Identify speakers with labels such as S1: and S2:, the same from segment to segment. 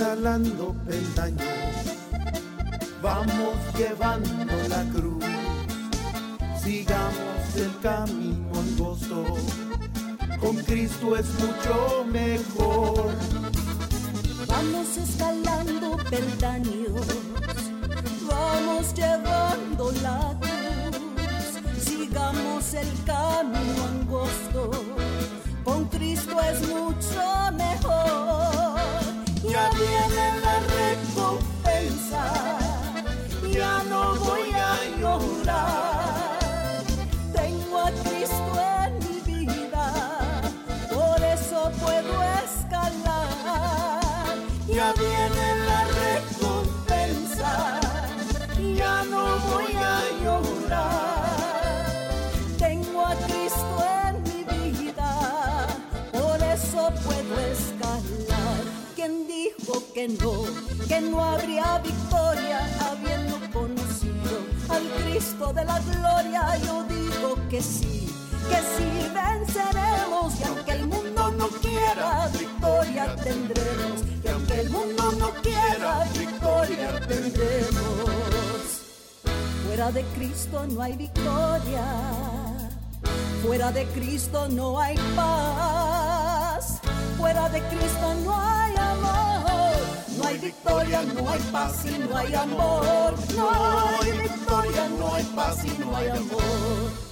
S1: escalando peldaños, vamos llevando la cruz, sigamos el camino angosto, con Cristo es mucho mejor.
S2: Vamos escalando peldaños, vamos llevando la cruz, sigamos el camino angosto, con Cristo es mucho mejor viene la recompensa, que no, que no habría victoria habiendo conocido al Cristo de la gloria? Yo digo que sí, que sí venceremos y aunque el mundo no quiera, victoria tendremos. Y aunque el mundo no quiera, victoria tendremos. Fuera de Cristo no hay victoria, fuera de Cristo no hay paz, fuera de Cristo no hay hay victoria, no hay paz y no hay amor. No hay victoria, no hay paz y no hay amor.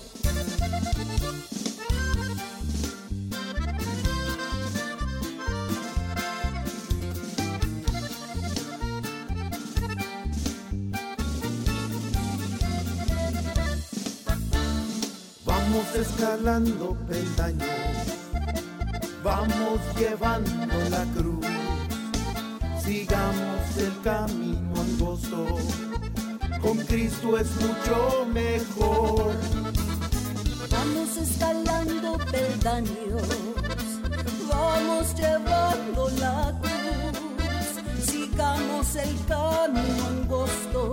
S1: Vamos escalando peldaños, vamos llevando la cruz sigamos el camino angosto, con Cristo es mucho mejor.
S2: Vamos escalando peldaños, vamos llevando la cruz, sigamos el camino angosto,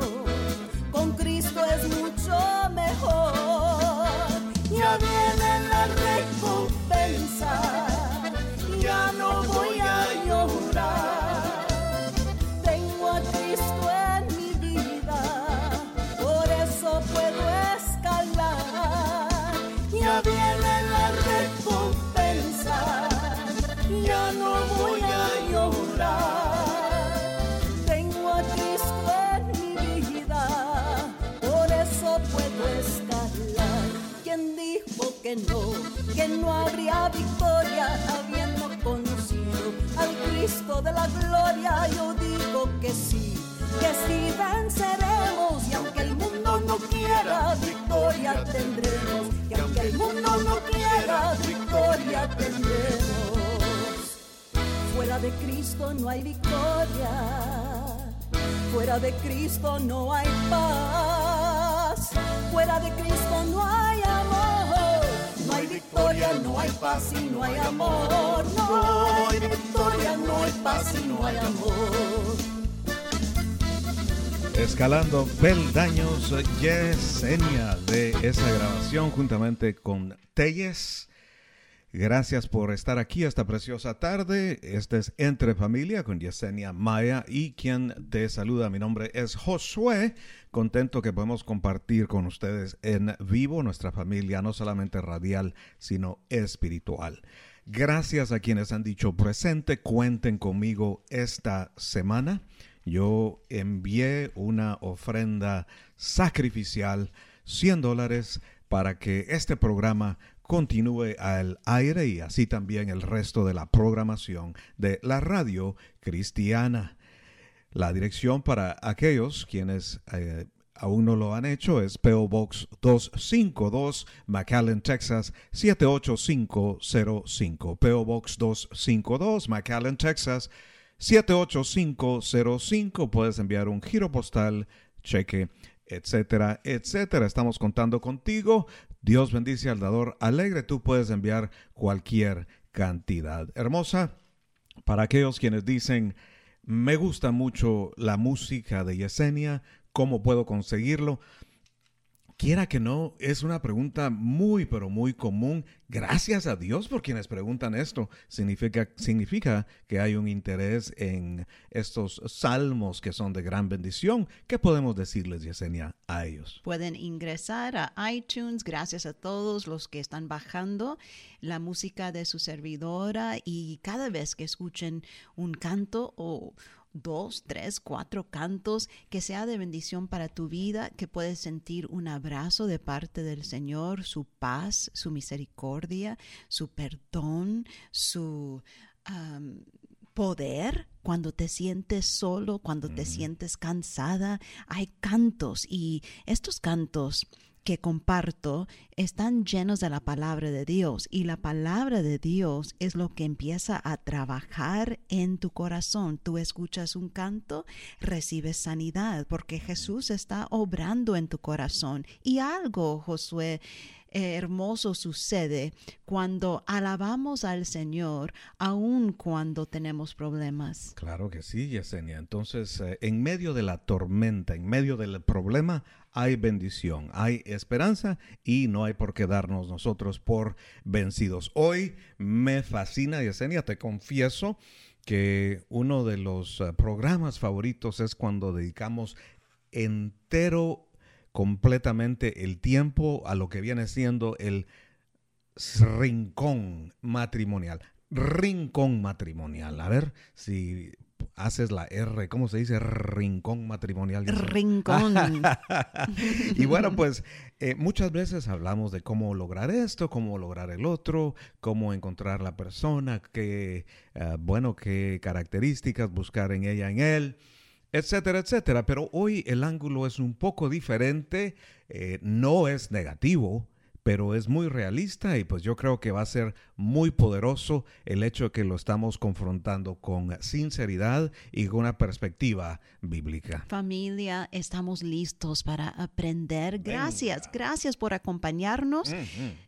S2: con Cristo es mucho mejor. Ya viene la recompensa, que no, habría victoria habiendo conocido al Cristo de la gloria? Yo digo que sí, que sí venceremos y aunque el mundo no quiera, victoria tendremos y aunque el mundo no quiera, victoria tendremos. Fuera de Cristo no hay victoria, fuera de Cristo no hay paz, fuera de Cristo. No hay victoria, no hay paz y no hay amor. No hay victoria, no hay paz y no hay amor.
S3: Escalando peldaños, Yesenia de esa grabación juntamente con Telles. Gracias por estar aquí esta preciosa tarde. Este es Entre Familia con Yesenia Maya y quien te saluda. Mi nombre es Josué. Contento que podemos compartir con ustedes en vivo nuestra familia, no solamente radial, sino espiritual. Gracias a quienes han dicho presente. Cuenten conmigo esta semana yo envié una ofrenda sacrificial, 100 dólares, para que este programa continúe al aire y así también el resto de la programación de la radio cristiana. La dirección para aquellos quienes eh, aún no lo han hecho es PO Box 252 McAllen, Texas 78505. PO Box 252 McAllen, Texas 78505. Puedes enviar un giro postal, cheque, etcétera, etcétera. Estamos contando contigo. Dios bendice al dador alegre. Tú puedes enviar cualquier cantidad. Hermosa, para aquellos quienes dicen, me gusta mucho la música de Yesenia, ¿cómo puedo conseguirlo? Quiera que no, es una pregunta muy, pero muy común. Gracias a Dios por quienes preguntan esto. Significa, significa que hay un interés en estos salmos que son de gran bendición. ¿Qué podemos decirles, Yesenia, a ellos?
S2: Pueden ingresar a iTunes. Gracias a todos los que están bajando la música de su servidora y cada vez que escuchen un canto o dos, tres, cuatro cantos, que sea de bendición para tu vida, que puedes sentir un abrazo de parte del Señor, su paz, su misericordia, su perdón, su poder cuando te sientes solo, cuando te sientes cansada. Hay cantos y estos cantos que comparto están llenos de la palabra de Dios y la palabra de Dios es lo que empieza a trabajar en tu corazón. Tú escuchas un canto, recibes sanidad porque Jesús está obrando en tu corazón y algo, Josué, hermoso sucede cuando alabamos al Señor, aun cuando tenemos problemas.
S3: Claro que sí, Yesenia. Entonces, eh, en medio de la tormenta, en medio del problema, hay bendición, hay esperanza y no hay por qué darnos nosotros por vencidos. Hoy me fascina, Yesenia, te confieso que uno de los eh, programas favoritos es cuando dedicamos entero completamente el tiempo a lo que viene siendo el rincón matrimonial. Rincón matrimonial. A ver si haces la R, ¿cómo se dice? Rincón matrimonial.
S2: Rincón.
S3: y bueno, pues eh, muchas veces hablamos de cómo lograr esto, cómo lograr el otro, cómo encontrar la persona, qué, eh, bueno, qué características buscar en ella, en él etcétera, etcétera. Pero hoy el ángulo es un poco diferente, eh, no es negativo, pero es muy realista y pues yo creo que va a ser muy poderoso el hecho de que lo estamos confrontando con sinceridad y con una perspectiva bíblica.
S2: Familia, estamos listos para aprender. Gracias, gracias por acompañarnos.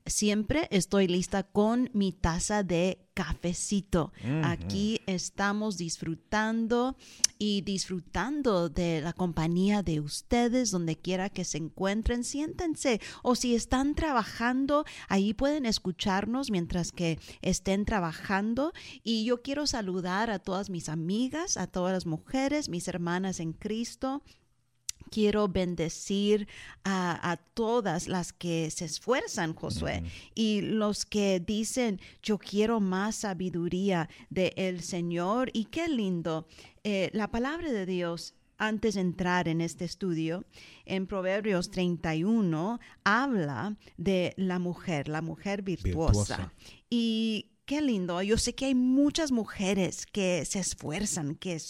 S2: Siempre estoy lista con mi taza de cafecito. Aquí estamos disfrutando y disfrutando de la compañía de ustedes, donde quiera que se encuentren, siéntense. O si están trabajando, ahí pueden escucharnos mientras que estén trabajando. Y yo quiero saludar a todas mis amigas, a todas las mujeres, mis hermanas en Cristo quiero bendecir a, todas las que se esfuerzan, Josué, y los que dicen, yo quiero más sabiduría del Señor. Y qué lindo, eh, la palabra de Dios. Antes de entrar en este estudio, en Proverbios 31 habla de la mujer, la mujer virtuosa. Y Qué lindo. Yo sé que hay muchas mujeres que se esfuerzan, que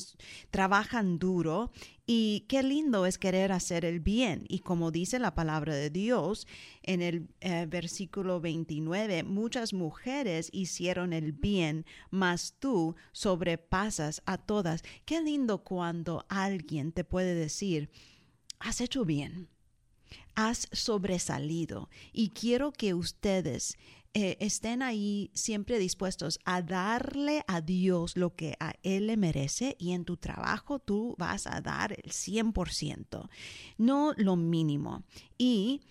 S2: trabajan duro y qué lindo es querer hacer el bien. Y como dice la palabra de Dios en el eh, versículo 29, muchas mujeres hicieron el bien, mas tú sobrepasas a todas. Qué lindo cuando alguien te puede decir, has hecho bien has sobresalido y quiero que ustedes eh, estén ahí siempre dispuestos a darle a Dios lo que a Él le merece y en tu trabajo tú vas a dar el 100%, no lo mínimo. Y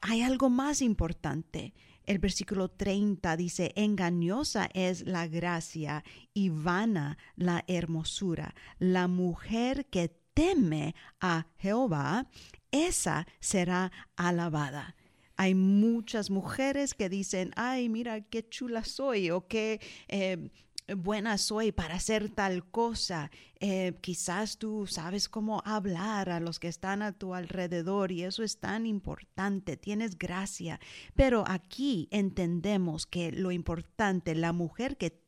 S2: hay algo más importante. El versículo 30 dice, engañosa es la gracia y vana la hermosura. La mujer que teme a Jehová, esa será alabada. Hay muchas mujeres que dicen, ay, mira qué chula soy o qué eh, buena soy para hacer tal cosa. Eh, quizás tú sabes cómo hablar a los que están a tu alrededor y eso es tan importante, tienes gracia. Pero aquí entendemos que lo importante, la mujer que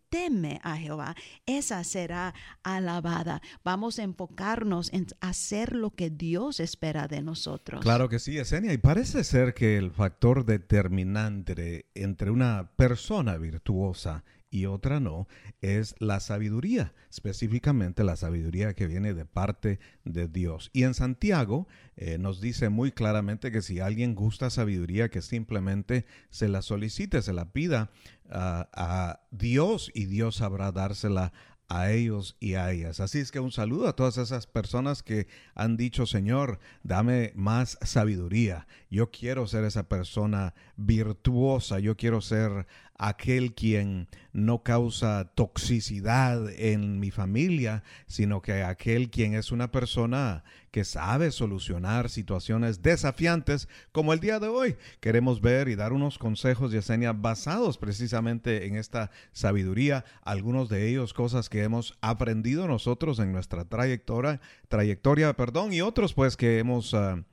S2: a Jehová, esa será alabada. Vamos a enfocarnos en hacer lo que Dios espera de nosotros.
S3: Claro que sí, Esenia. Y parece ser que el factor determinante entre una persona virtuosa y otra no, es la sabiduría, específicamente la sabiduría que viene de parte de Dios. Y en Santiago eh, nos dice muy claramente que si alguien gusta sabiduría, que simplemente se la solicite, se la pida a Dios y Dios sabrá dársela a ellos y a ellas. Así es que un saludo a todas esas personas que han dicho, Señor, dame más sabiduría. Yo quiero ser esa persona virtuosa, yo quiero ser aquel quien no causa toxicidad en mi familia, sino que aquel quien es una persona que sabe solucionar situaciones desafiantes como el día de hoy. Queremos ver y dar unos consejos, Yesenia, basados precisamente en esta sabiduría, algunos de ellos cosas que hemos aprendido nosotros en nuestra trayectoria, trayectoria perdón, y otros pues que hemos ah,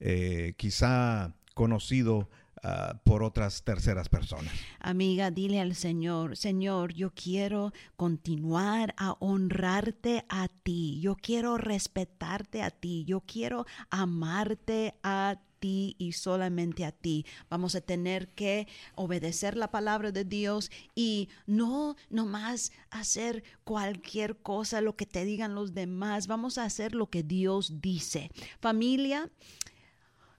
S3: eh, quizá conocido Ah, por otras terceras personas.
S2: Amiga, dile al Señor, Señor, yo quiero continuar a honrarte a ti, yo quiero respetarte a ti, yo quiero amarte a ti y solamente a ti. Vamos a tener que obedecer la palabra de Dios y no nomás hacer cualquier cosa, lo que te digan los demás. Vamos a hacer lo que Dios dice. Familia,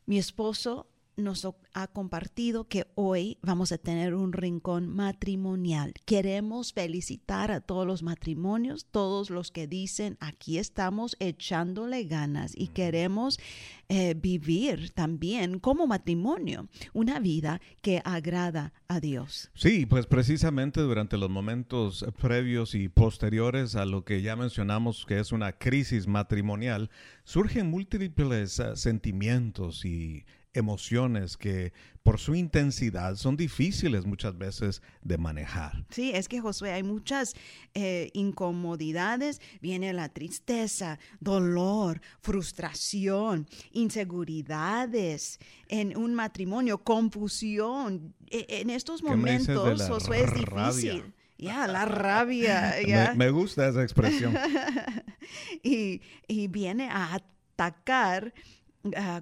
S2: mi esposo nos ha compartido que hoy vamos a tener un rincón matrimonial. Queremos felicitar a todos los matrimonios, todos los que dicen aquí estamos echándole ganas y queremos eh, vivir también como matrimonio una vida que agrada a Dios.
S3: Sí, pues precisamente durante los momentos previos y posteriores a lo que ya mencionamos que es una crisis matrimonial, surgen múltiples uh, sentimientos y emociones que por su intensidad son difíciles muchas veces de manejar.
S2: Sí, es que Josué, hay muchas eh, incomodidades, viene la tristeza, dolor, frustración, inseguridades en un matrimonio, confusión. E, en estos momentos, Josué, es difícil. Ya, la rabia.
S3: Me, gusta esa expresión.
S2: y, y viene a atacar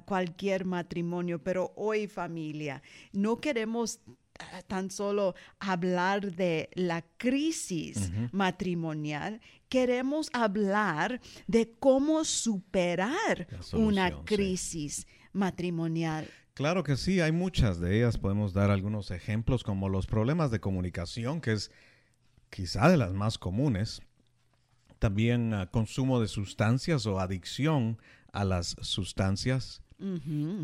S2: cualquier matrimonio, pero hoy familia, no queremos ah, tan solo hablar de la crisis matrimonial, queremos hablar de cómo superar una crisis matrimonial.
S3: Claro que sí, hay muchas de ellas. Podemos dar algunos ejemplos como los problemas de comunicación, que es quizá de las más comunes. También ah, consumo de sustancias o adicción a las sustancias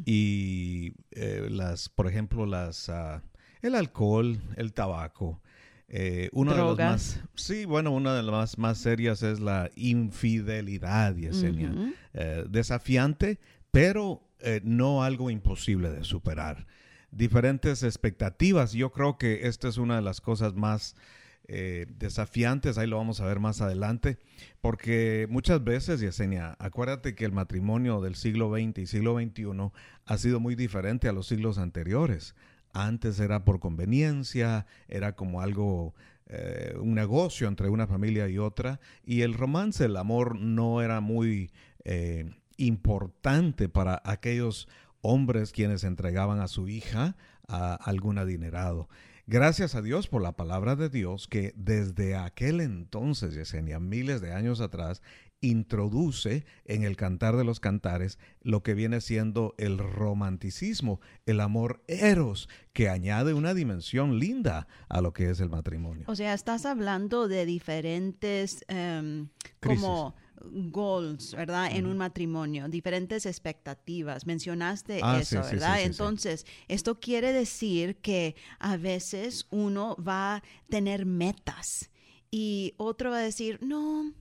S3: y eh, las, por ejemplo, las uh, el alcohol, el tabaco. Eh, una de las más, sí, bueno, una de las más, más serias es la infidelidad, Yesenia. Eh, desafiante, pero no algo imposible de superar. Diferentes expectativas. Yo creo que esta es una de las cosas más eh, desafiantes, ahí lo vamos a ver más adelante, porque muchas veces, Yesenia, acuérdate que el matrimonio del siglo XX y siglo XXI ha sido muy diferente a los siglos anteriores. Antes era por conveniencia, era como algo, eh, un negocio entre una familia y otra, y el romance, el amor no era muy eh, importante para aquellos hombres quienes entregaban a su hija a algún adinerado. Gracias a Dios por la palabra de Dios que desde aquel entonces, Yesenia, miles de años atrás, introduce en el cantar de los cantares lo que viene siendo el romanticismo, el amor eros, que añade una dimensión linda a lo que es el matrimonio.
S2: O sea, estás hablando de diferentes em, como goals, ¿verdad? En un matrimonio, diferentes expectativas. Mencionaste ah, eso, ¿verdad? Entonces, esto quiere decir que a veces uno va a tener metas y otro va a decir, no,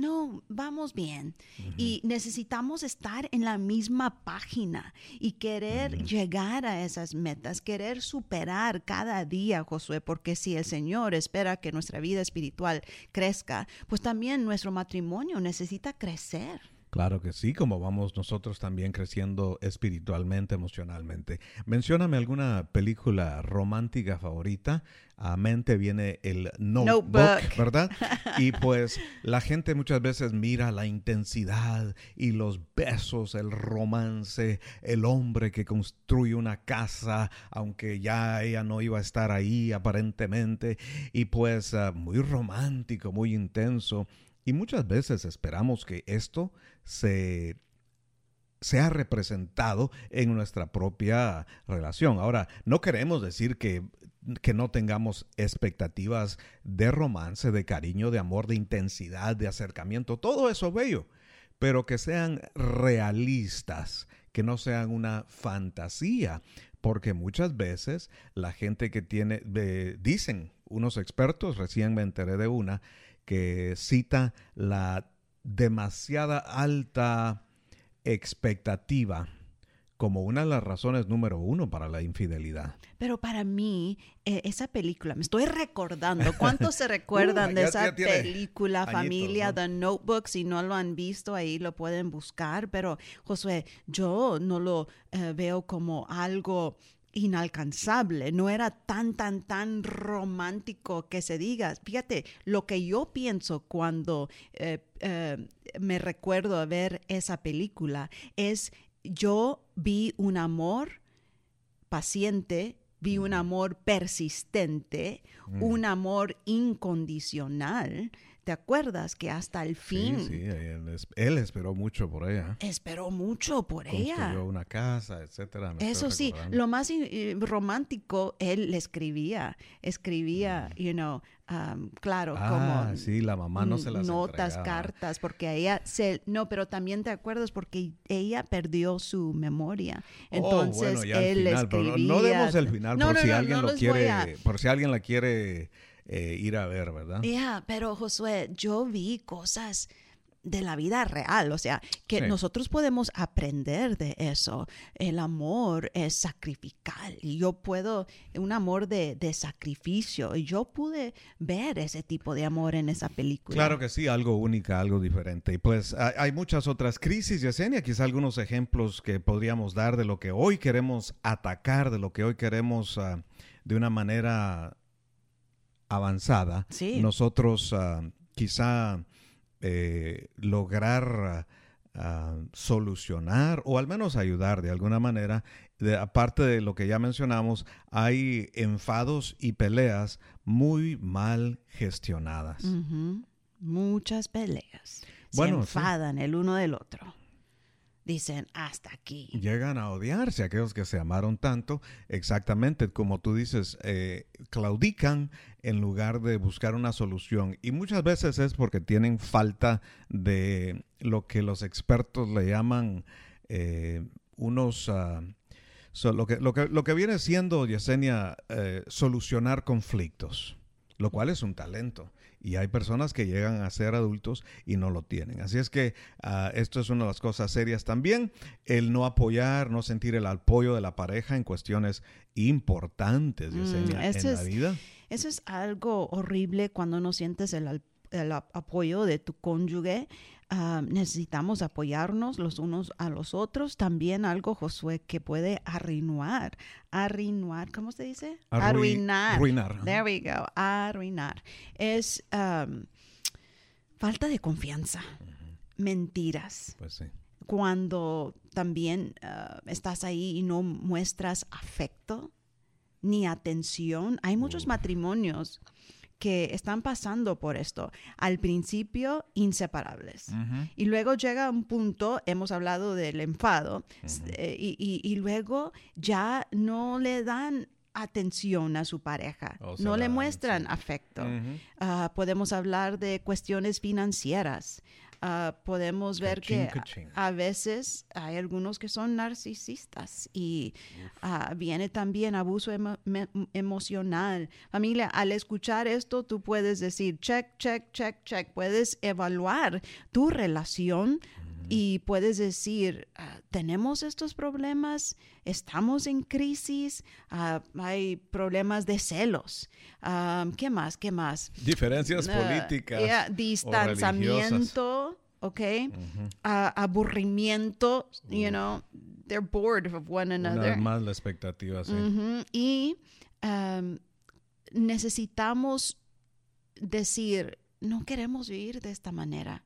S2: no, vamos bien. Y necesitamos estar en la misma página y querer llegar a esas metas, querer superar cada día, Josué, porque si el Señor espera que nuestra vida espiritual crezca, pues también nuestro matrimonio necesita crecer.
S3: Claro que sí, como vamos nosotros también creciendo espiritualmente, emocionalmente. Mencióname alguna película romántica favorita. A mente viene el Notebook,
S2: Notebook.
S3: ¿verdad? Y pues la gente muchas veces mira la intensidad y los besos, el romance, el hombre que construye una casa, aunque ya ella no iba a estar ahí aparentemente, y pues ah, muy romántico, muy intenso. Y muchas veces esperamos que esto se sea representado en nuestra propia relación. Ahora, no queremos decir que, que no tengamos expectativas de romance, de cariño, de amor, de intensidad, de acercamiento, todo eso bello, pero que sean realistas, que no sean una fantasía, porque muchas veces la gente que tiene, dicen unos expertos, recién me enteré de una, que cita la demasiada alta expectativa como una de las razones número uno para la infidelidad.
S2: Pero para mí, eh, esa película, me estoy recordando, ¿cuántos se recuerdan
S3: Uh,
S2: de
S3: ya-
S2: esa
S3: ya
S2: película,
S3: añitos,
S2: familia,
S3: ¿no?
S2: The Notebook? Si no lo han visto, ahí lo pueden buscar. Pero, Josué, yo no lo eh, veo como algo inalcanzable, no era tan, tan, tan romántico que se diga. Fíjate, lo que yo pienso cuando eh, eh, me recuerdo a ver esa película es, yo vi un amor paciente, vi un amor persistente,
S3: Mm.
S2: un amor incondicional. ¿Te acuerdas que hasta el fin
S3: Sí, sí, él, él esperó mucho por ella.
S2: esperó mucho por ella?
S3: Construyó una casa, etcétera.
S2: Eso sí, lo más eh, romántico, él le escribía, escribía, you know, um, claro,
S3: Mm. Ah,
S2: como
S3: sí, la mamá no se las
S2: notas,
S3: entregaba.
S2: cartas, porque a ella se, no, pero también te acuerdas porque ella perdió su memoria, entonces
S3: oh, bueno,
S2: él
S3: final, pero no-
S2: escribía.
S3: no, demos el final
S2: No,
S3: por
S2: no,
S3: si alguien lo quiere,
S2: a-
S3: por si alguien la quiere eh, ir a ver, ¿verdad?
S2: Ya, pero Josué, yo vi cosas de la vida real, o sea, que
S3: Sí.
S2: nosotros podemos aprender de eso. El amor es sacrificial y yo puedo, un amor de, de sacrificio, y yo pude ver ese tipo de amor en esa película.
S3: Claro que sí, algo única, algo diferente. Y pues hay, muchas otras crisis, Yesenia, quizá algunos ejemplos que podríamos dar de lo que hoy queremos atacar, de lo que hoy queremos ah, de una manera avanzada.
S2: Sí.
S3: Nosotros ah, quizá eh, lograr ah, solucionar o al menos ayudar de alguna manera. De- aparte de lo que ya mencionamos, hay enfados y peleas muy mal gestionadas.
S2: Muchas peleas.
S3: Bueno,
S2: Se
S3: sí.
S2: enfadan el uno del otro. Dicen, hasta aquí.
S3: Llegan a odiarse aquellos que se amaron tanto, exactamente como tú dices, eh, claudican en lugar de buscar una solución. Y muchas veces es porque tienen falta de lo que los expertos le llaman eh, unos... ah, lo, que, lo, que, lo que viene siendo, Yesenia, eh, solucionar conflictos, lo cual es un talento. Y hay personas que llegan a ser adultos y no lo tienen. Así es que ah, esto es una de las cosas serias también. El no apoyar, no sentir el apoyo de la pareja en cuestiones importantes,
S2: Mm,
S3: Yesenia, en la
S2: es-
S3: vida.
S2: Eso es algo horrible cuando no sientes el, el ap- apoyo de tu cónyuge. Necesitamos apoyarnos los unos a los otros. También algo, Josué, que puede arruinar, arruinar, ¿cómo se dice?
S3: Arrui-
S2: Arruinar.
S3: arruinar.
S2: There we go, arruinar. Es um, falta de confianza, mentiras
S3: Pues sí.
S2: cuando también ah, estás ahí y no muestras afecto ni atención. Hay muchos matrimonios que están pasando por esto. Al principio, inseparables. Y luego llega un punto, hemos hablado del enfado, eh, y, y- y luego ya no le dan atención a su pareja,
S3: O
S2: no le muestran afecto. Ah, podemos hablar de cuestiones financieras. Ah, podemos ver que a veces hay algunos que son narcisistas y ah, viene también abuso emo- emocional. Familia, al escuchar esto, tú puedes decir, check, check, check, check. Puedes evaluar tu relación y puedes decir, ah, tenemos estos problemas, estamos en crisis, Ah, hay problemas de celos. Ah, ¿Qué más? ¿Qué más?
S3: Diferencias políticas.
S2: yeah, distanciamiento ¿ok? Ah, aburrimiento, you know, they're bored of one
S3: Una
S2: another.
S3: vez más la expectativa, sí.
S2: Y um, necesitamos decir, no queremos vivir de esta manera.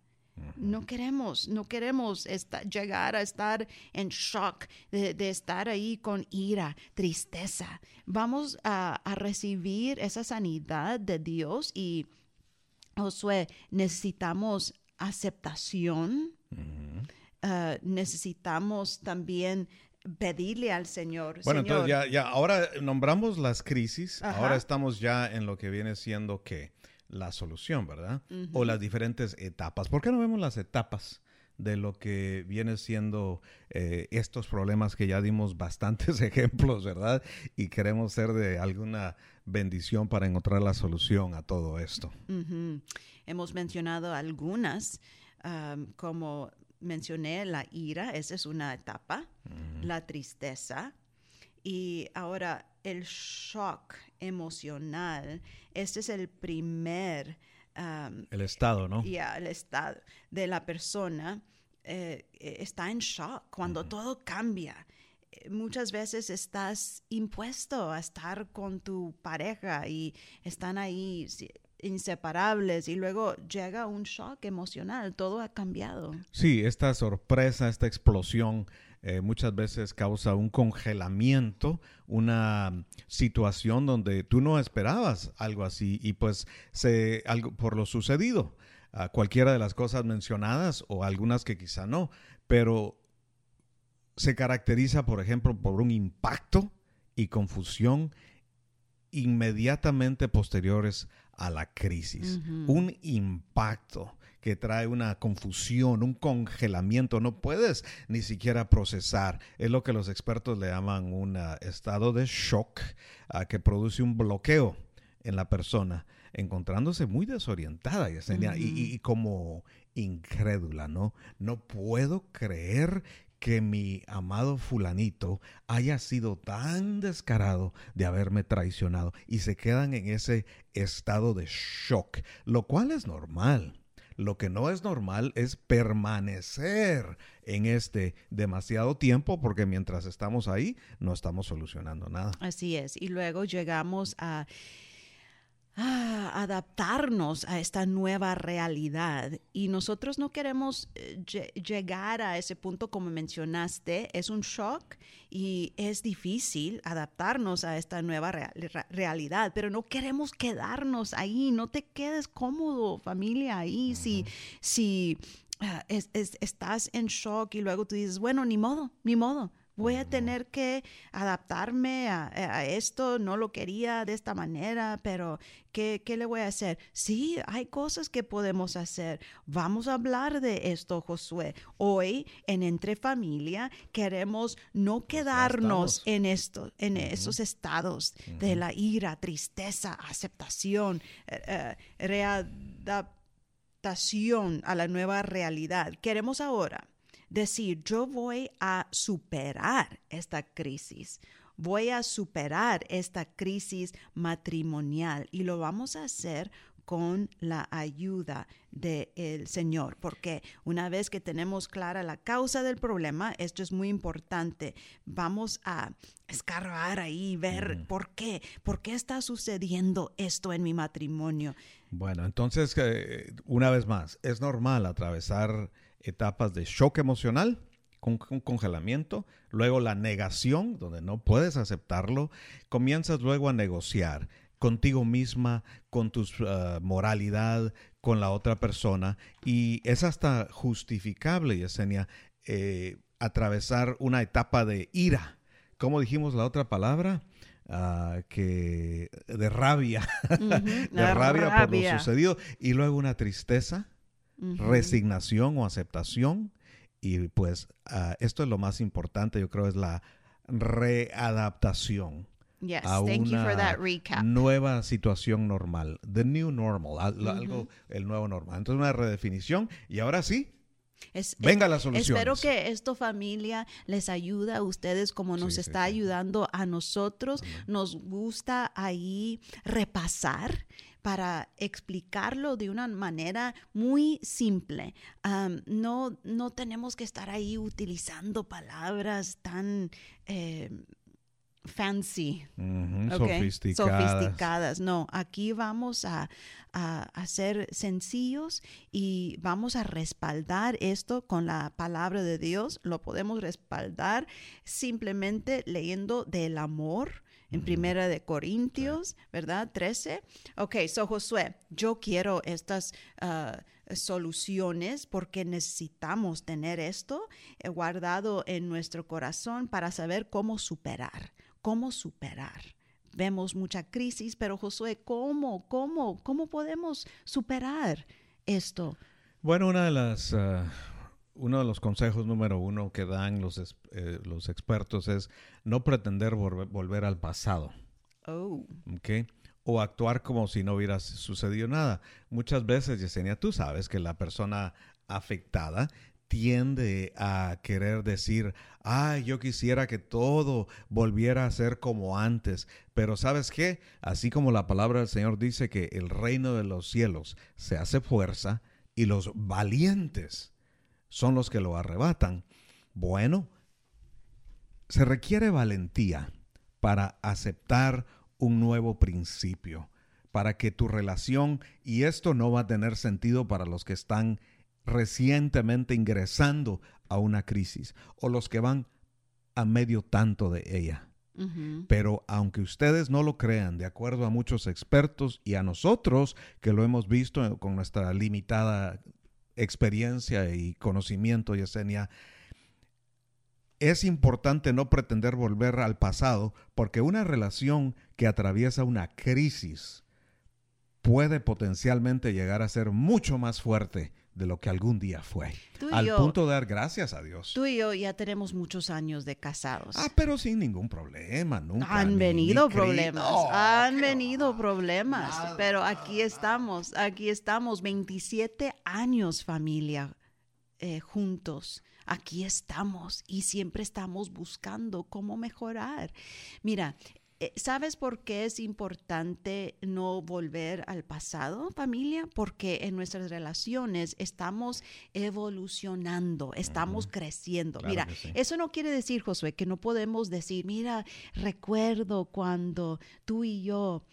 S2: No queremos, no queremos esta- llegar a estar en shock, de, de estar ahí con ira, tristeza. Vamos a, a recibir esa sanidad de Dios y, Josué, necesitamos aceptación. Ah, necesitamos también pedirle al Señor.
S3: Bueno,
S2: Señor,
S3: entonces ya, ya, ahora nombramos las crisis,
S2: Ajá.
S3: ahora estamos ya en lo que viene siendo que la solución, ¿verdad? O las diferentes etapas. ¿Por qué no vemos las etapas de lo que viene siendo eh, estos problemas que ya dimos bastantes ejemplos, ¿verdad? Y queremos ser de alguna bendición para encontrar la solución a todo esto.
S2: Hemos mencionado algunas, como mencioné, la ira, esa es una etapa, la tristeza, y ahora el shock emocional, este es el primer, am,
S3: El estado, ¿no?
S2: ya, el estado de la persona eh, eh, está en shock cuando todo cambia. Eh, Muchas veces estás impuesto a estar con tu pareja y están ahí inseparables y luego llega un shock emocional, todo ha cambiado.
S3: Sí, esta sorpresa, esta explosión eh, muchas veces causa un congelamiento, una situación donde tú no esperabas algo así y pues se algo por lo sucedido, a cualquiera de las cosas mencionadas o algunas que quizá no, pero se caracteriza, por ejemplo, por un impacto y confusión inmediatamente posteriores a la crisis. Un impacto que trae una confusión, un congelamiento, no puedes ni siquiera procesar. Es lo que los expertos le llaman un ah, estado de shock ah, que produce un bloqueo en la persona, encontrándose muy desorientada y- y como incrédula, ¿no? No puedo creer que mi amado fulanito haya sido tan descarado de haberme traicionado y se quedan en ese estado de shock, lo cual es normal. Lo que no es normal es permanecer en este demasiado tiempo porque mientras estamos ahí no estamos solucionando nada.
S2: Así es. Y luego llegamos a, adaptarnos a esta nueva realidad. Y nosotros no queremos eh, lle- llegar a ese punto como mencionaste. Es un shock y es difícil adaptarnos a esta nueva realidad, pero no queremos quedarnos ahí. No te quedes cómodo, familia, ahí. Si, si ah, es- es- estás en shock y luego tú dices, bueno, ni modo, ni modo. Voy a tener que adaptarme a, a esto, no lo quería de esta manera, pero ¿qué, ¿qué le voy a hacer? Sí, hay cosas que podemos hacer. Vamos a hablar de esto, Josué. Hoy en Entre Familia queremos no quedarnos en esto, en esos estados de la ira, tristeza, aceptación, eh, eh, readaptación a la nueva realidad. Queremos ahora decir, yo voy a superar esta crisis, voy a superar esta crisis matrimonial y lo vamos a hacer con la ayuda del Señor, porque una vez que tenemos clara la causa del problema, esto es muy importante, vamos a escarbar ahí, ver por qué, por qué está sucediendo esto en mi matrimonio.
S3: Bueno, entonces, eh, una vez más, es normal atravesar etapas de shock emocional, con, con congelamiento, luego la negación, donde no puedes aceptarlo, comienzas luego a negociar contigo misma, con tu ah, moralidad, con la otra persona, y es hasta justificable, Yesenia, eh, atravesar una etapa de ira. ¿Cómo dijimos la otra palabra? Ah, que de rabia, de rabia, por lo sucedido, y luego una tristeza, Resignación o aceptación, y pues ah, esto es lo más importante, yo creo, es la readaptación
S2: Yes,
S3: a
S2: thank you for
S3: una
S2: that recap.
S3: nueva situación normal, the new normal, al- algo, el nuevo normal. Entonces una redefinición y ahora sí,
S2: Es-
S3: Venga las soluciones.
S2: Espero que esto familia les ayuda a ustedes como nos
S3: Sí, sí,
S2: está
S3: sí.
S2: ayudando a nosotros. Nos gusta ahí repasar para explicarlo de una manera muy simple. No, no tenemos que estar ahí utilizando palabras tan eh, fancy.
S3: Sofisticadas.
S2: sofisticadas. No, aquí vamos a, a, a ser sencillos y vamos a respaldar esto con la palabra de Dios. Lo podemos respaldar simplemente leyendo del amor. En Primera de Corintios, ¿verdad? 13. Ok, so Josué, yo quiero estas ah, soluciones porque necesitamos tener esto eh, guardado en nuestro corazón para saber cómo superar, cómo superar. Vemos mucha crisis, pero Josué, ¿cómo, cómo, cómo podemos superar esto?
S3: Bueno, una de las, ah, uno de los consejos número uno que dan los, eh, los expertos es no pretender volver, volver al pasado,
S2: Oh,
S3: ¿ok? O actuar como si no hubiera sucedido nada. Muchas veces, Yesenia, tú sabes que la persona afectada tiende a querer decir, ay, yo quisiera que todo volviera a ser como antes. Pero ¿sabes qué? Así como la palabra del Señor dice que el reino de los cielos se hace fuerza y los valientes son los que lo arrebatan. Bueno, se requiere valentía para aceptar un nuevo principio, para que tu relación, y esto no va a tener sentido para los que están recientemente ingresando a una crisis o los que van a medio tanto de ella. Pero aunque ustedes no lo crean, de acuerdo a muchos expertos y a nosotros que lo hemos visto con nuestra limitada experiencia y conocimiento, Yesenia, es importante no pretender volver al pasado porque una relación que atraviesa una crisis puede potencialmente llegar a ser mucho más fuerte de lo que algún día fue.
S2: Tú y
S3: Al
S2: yo-
S3: punto de dar gracias a Dios.
S2: Tú y yo ya tenemos muchos años de casados.
S3: Ah, pero sin ningún problema, nunca.
S2: Han
S3: ni-
S2: venido
S3: ni
S2: problemas, han
S3: qué
S2: venido problemas,
S3: nada.
S2: pero aquí estamos, aquí estamos, 27 años familia eh, juntos, aquí estamos y siempre estamos buscando cómo mejorar. Mira, ¿sabes por qué es importante no volver al pasado, familia? Porque en nuestras relaciones estamos evolucionando, estamos creciendo.
S3: Claro
S2: Mira,
S3: sí.
S2: eso no quiere decir, Josué, que no podemos decir, mira, recuerdo cuando tú y yo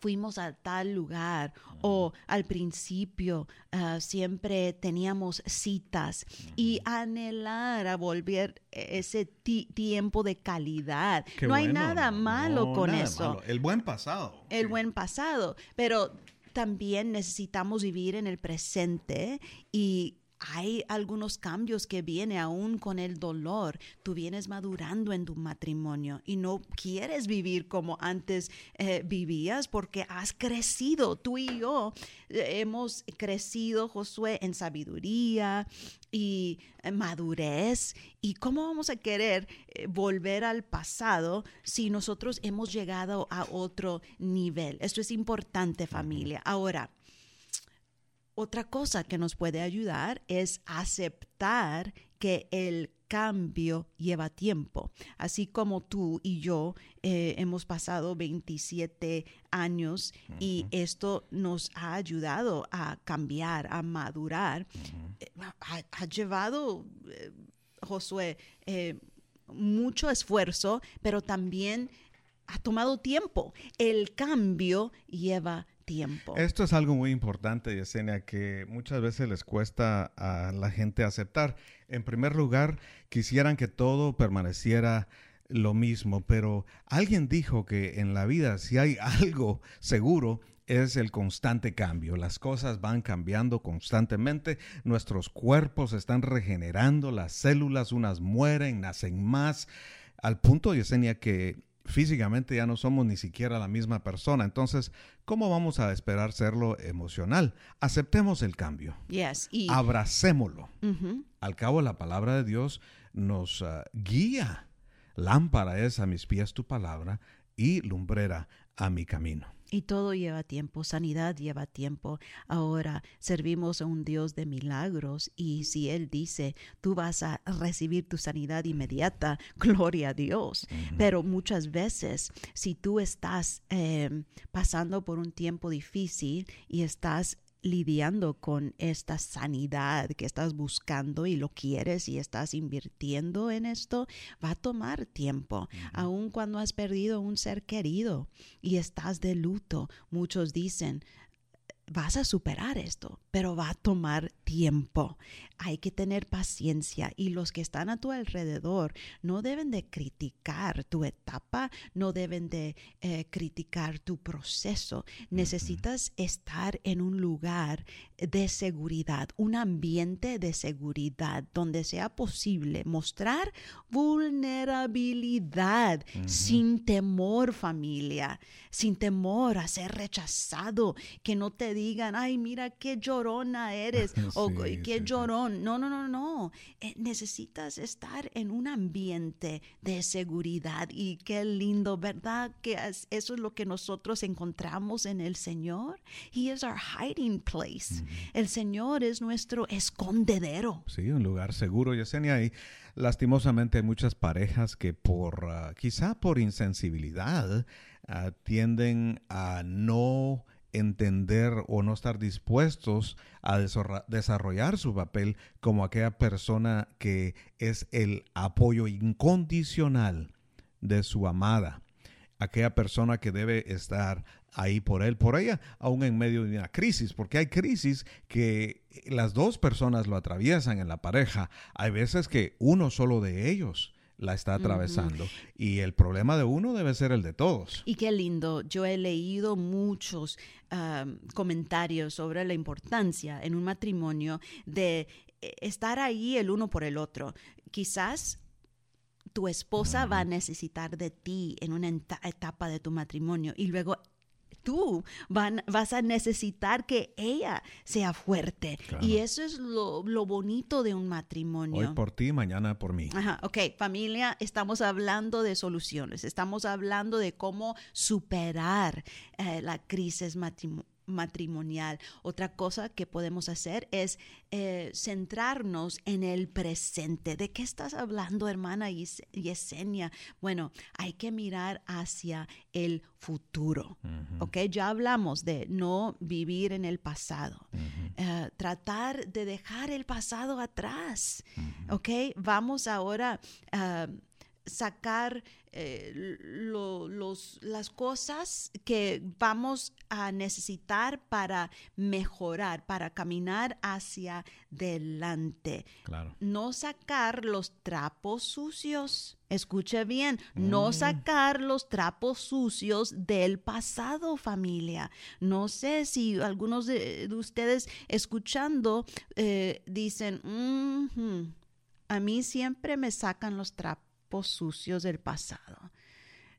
S2: fuimos a tal lugar o al principio ah, siempre teníamos citas y anhelar a volver ese ti- tiempo de calidad.
S3: Qué
S2: no hay nada malo
S3: no,
S2: con
S3: nada
S2: eso
S3: malo. El buen pasado.
S2: el
S3: Sí.
S2: buen pasado, pero también necesitamos vivir en el presente y hay algunos cambios que vienen aún con el dolor. Tú vienes madurando en tu matrimonio y no quieres vivir como antes eh, vivías porque has crecido. Tú y yo eh, hemos crecido, Josué, en sabiduría y eh, madurez. ¿Y cómo vamos a querer volver al pasado si nosotros hemos llegado a otro nivel? Esto es importante, familia. Ahora, otra cosa que nos puede ayudar es aceptar que el cambio lleva tiempo. Así como tú y yo eh, hemos pasado 27 años y esto nos ha ayudado a cambiar, a madurar, eh, ha, ha llevado, eh, Josué, mucho esfuerzo, pero también ha tomado tiempo. El cambio lleva tiempo.
S3: Esto es algo muy importante, Yesenia, que muchas veces les cuesta a la gente aceptar. En primer lugar, quisieran que todo permaneciera lo mismo, pero alguien dijo que en la vida si hay algo seguro es el constante cambio. Las cosas van cambiando constantemente, nuestros cuerpos están regenerando, las células unas mueren, nacen más, al punto, Yesenia, que físicamente ya no somos ni siquiera la misma persona. Entonces, ¿cómo vamos a esperar serlo emocional? Aceptemos el cambio,
S2: Yes, y
S3: abracémoslo. Al cabo, la palabra de Dios nos ah, guía. Lámpara es a mis pies tu palabra y lumbrera a mi camino.
S2: Y todo lleva tiempo, sanidad lleva tiempo. Ahora servimos a un Dios de milagros y si Él dice, tú vas a recibir tu sanidad inmediata, gloria a Dios. Pero muchas veces, si tú estás eh, pasando por un tiempo difícil y estás lidiando con esta sanidad que estás buscando y lo quieres y estás invirtiendo en esto, va a tomar tiempo. Aun cuando has perdido un ser querido y estás de luto, muchos dicen, vas a superar esto, pero va a tomar tiempo. Hay que tener paciencia y los que están a tu alrededor no deben de criticar tu etapa, no deben de eh, criticar tu proceso. Necesitas estar en un lugar de seguridad, un ambiente de seguridad donde sea posible mostrar vulnerabilidad sin temor familia, sin temor a ser rechazado, que no te digan, ay, mira qué llorona eres o qué
S3: sí, sí.
S2: No, no, no, no. Eh, necesitas estar en un ambiente de seguridad y qué lindo, ¿verdad? Que es- eso es lo que nosotros encontramos en el Señor. He is our hiding place. El Señor es nuestro escondedero.
S3: Sí, un lugar seguro, Yesenia. Y lastimosamente hay muchas parejas que por, ah, quizá por insensibilidad, ah, tienden a no entender o no estar dispuestos a desarrollar su papel como aquella persona que es el apoyo incondicional de su amada aquella persona que debe estar ahí por él, por ella, aún en medio de una crisis, porque hay crisis que las dos personas lo atraviesan en la pareja. Hay veces que uno solo de ellos la está atravesando y el problema de uno debe ser el de todos.
S2: Y qué lindo, yo he leído muchos comentarios sobre la importancia en un matrimonio de eh, estar ahí el uno por el otro. Quizás tu esposa va a necesitar de ti en una etapa de tu matrimonio y luego tú van- vas a necesitar que ella sea fuerte.
S3: Claro.
S2: Y eso es lo, lo bonito de un matrimonio.
S3: Hoy por ti, mañana por mí.
S2: Ajá, ok, familia, estamos hablando de soluciones, estamos hablando de cómo superar eh, la crisis matrimo- matrimonial. Otra cosa que podemos hacer es eh, centrarnos en el presente. ¿De qué estás hablando, hermana Yes- Yesenia? Bueno, hay que mirar hacia el futuro. ¿Ok? Ya hablamos de no vivir en el pasado. Eh, tratar de dejar el pasado atrás. ¿Ok? Vamos ahora a sacar eh, lo- los, las cosas que vamos a necesitar para mejorar, para caminar hacia delante
S3: Claro.
S2: no sacar los trapos sucios. Escuche bien, no sacar los trapos sucios del pasado, familia. No sé si algunos de, de ustedes escuchando eh, dicen, "Ujú, a mí siempre me sacan los trapos sucios del pasado.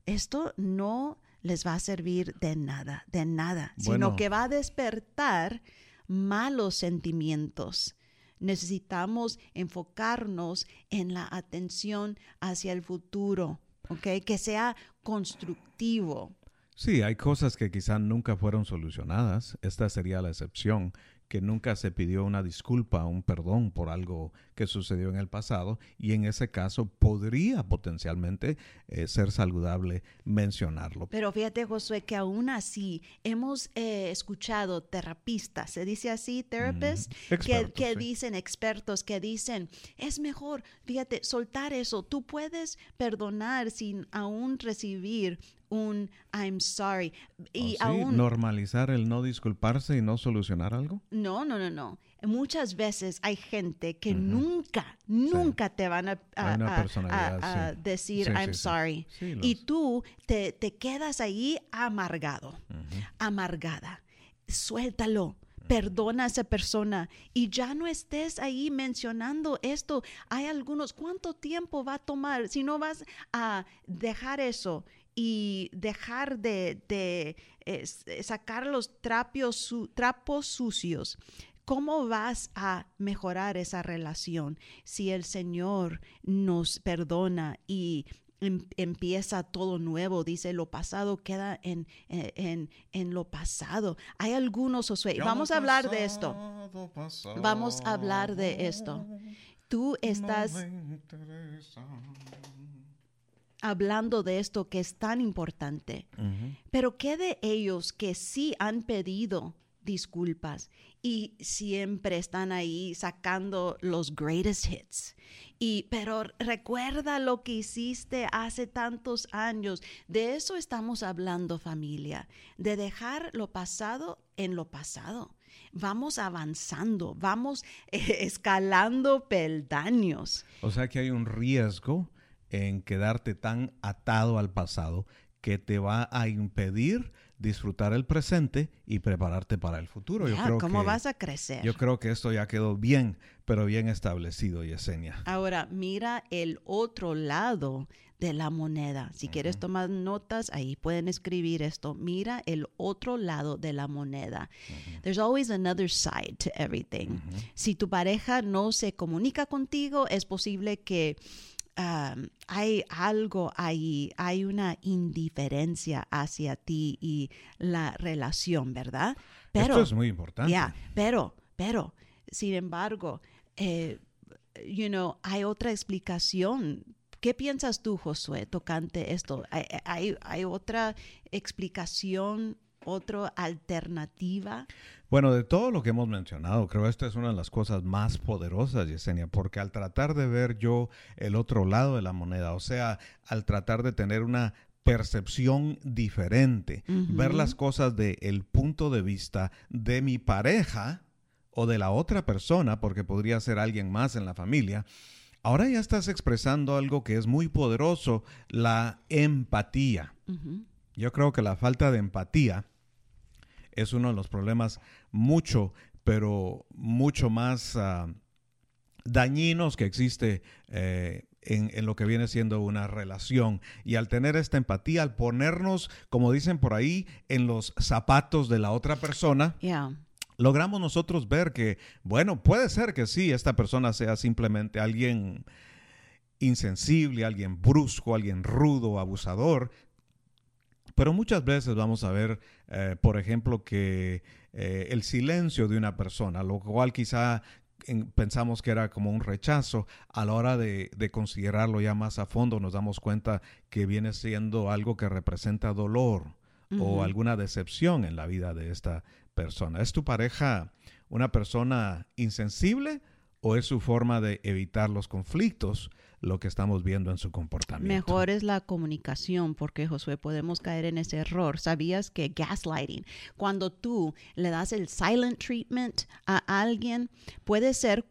S2: Esto no les va a servir de nada, de nada, sino que va a despertar malos sentimientos. Necesitamos enfocarnos en la atención hacia el futuro, ¿ok? Que sea constructivo.
S3: Sí, hay cosas que quizá nunca fueron solucionadas. Esta sería la excepción, que nunca se pidió una disculpa, un perdón por algo que sucedió en el pasado y en ese caso podría potencialmente eh, ser saludable mencionarlo.
S2: Pero fíjate, Josué, que aún así hemos eh, escuchado terapistas, se dice así, therapists, que,
S3: Expertos,
S2: que
S3: sí.
S2: dicen, expertos, que dicen, es mejor, fíjate, soltar eso. Tú puedes perdonar sin aún recibir un I'm sorry. Y
S3: ¿O sí?
S2: aún...
S3: normalizar el no disculparse y no solucionar algo.
S2: No, no, no, no. Muchas veces hay gente que nunca, nunca te van a, a- a-
S3: sí.
S2: decir I'm sorry. Y tú te, te quedas ahí amargado, amargada. Suéltalo. Perdona a esa persona y ya no estés ahí mencionando esto. Hay algunos, ¿cuánto tiempo va a tomar si no vas a dejar eso y dejar de, de, eh, s- sacar los trapios su- trapos sucios? ¿Cómo vas a mejorar esa relación si el Señor nos perdona y em- empieza todo nuevo. Dice, lo pasado queda en, en, en lo pasado. Hay algunos, Josué, vamos a hablar de esto. Vamos a hablar de esto. Tú estás hablando de esto que es tan importante. Pero ¿qué de ellos que sí han pedido disculpas y siempre están ahí sacando los greatest hits? Y pero recuerda lo que hiciste hace tantos años. De eso estamos hablando, familia, de dejar lo pasado en lo pasado. Vamos avanzando, vamos eh, escalando peldaños.
S3: O sea que hay un riesgo en quedarte tan atado al pasado que te va a impedir disfrutar el presente y prepararte para el futuro.
S2: Ya,
S3: creo
S2: ¿Cómo
S3: que-
S2: vas a crecer?
S3: Yo creo que esto ya quedó bien, pero bien establecido, Yesenia.
S2: Ahora, mira el otro lado de la moneda. Si quieres tomar notas, ahí pueden escribir esto. Mira el otro lado de la moneda. There's always another side to everything. Si tu pareja no se comunica contigo, es posible que um, hay algo ahí, hay una indiferencia hacia ti y la relación, ¿verdad?
S3: Esto es muy importante.
S2: Pero, pero, sin embargo, eh, you know, hay otra explicación. ¿Qué piensas tú, Josué, tocante esto? ¿Hay, hay, hay otra explicación, otra alternativa?
S3: Bueno, de todo lo que hemos mencionado, creo que esta es una de las cosas más poderosas, Yesenia, porque al tratar de ver yo el otro lado de la moneda, o sea, al tratar de tener una percepción diferente, ver las cosas desde el punto de vista de mi pareja o de la otra persona, porque podría ser alguien más en la familia, ahora ya estás expresando algo que es muy poderoso, la empatía. Yo creo que la falta de empatía es uno de los problemas mucho, pero mucho más ah, dañinos que existe eh, en, en lo que viene siendo una relación. Y al tener esta empatía, al ponernos, como dicen por ahí, en los zapatos de la otra persona,
S2: Yeah.
S3: logramos nosotros ver que, bueno, puede ser que sí, esta persona sea simplemente alguien insensible, alguien brusco, alguien rudo, abusador, pero muchas veces vamos a ver, eh, por ejemplo, que eh, el silencio de una persona, lo cual quizá en- pensamos que era como un rechazo, a la hora de, de considerarlo ya más a fondo nos damos cuenta que viene siendo algo que representa dolor o alguna decepción en la vida de esta persona. ¿Es tu pareja una persona insensible o es su forma de evitar los conflictos lo que estamos viendo en su comportamiento?
S2: Mejor es la comunicación, porque Josué, podemos caer en ese error. ¿Sabías que gaslighting, cuando tú le das el silent treatment a alguien, puede ser,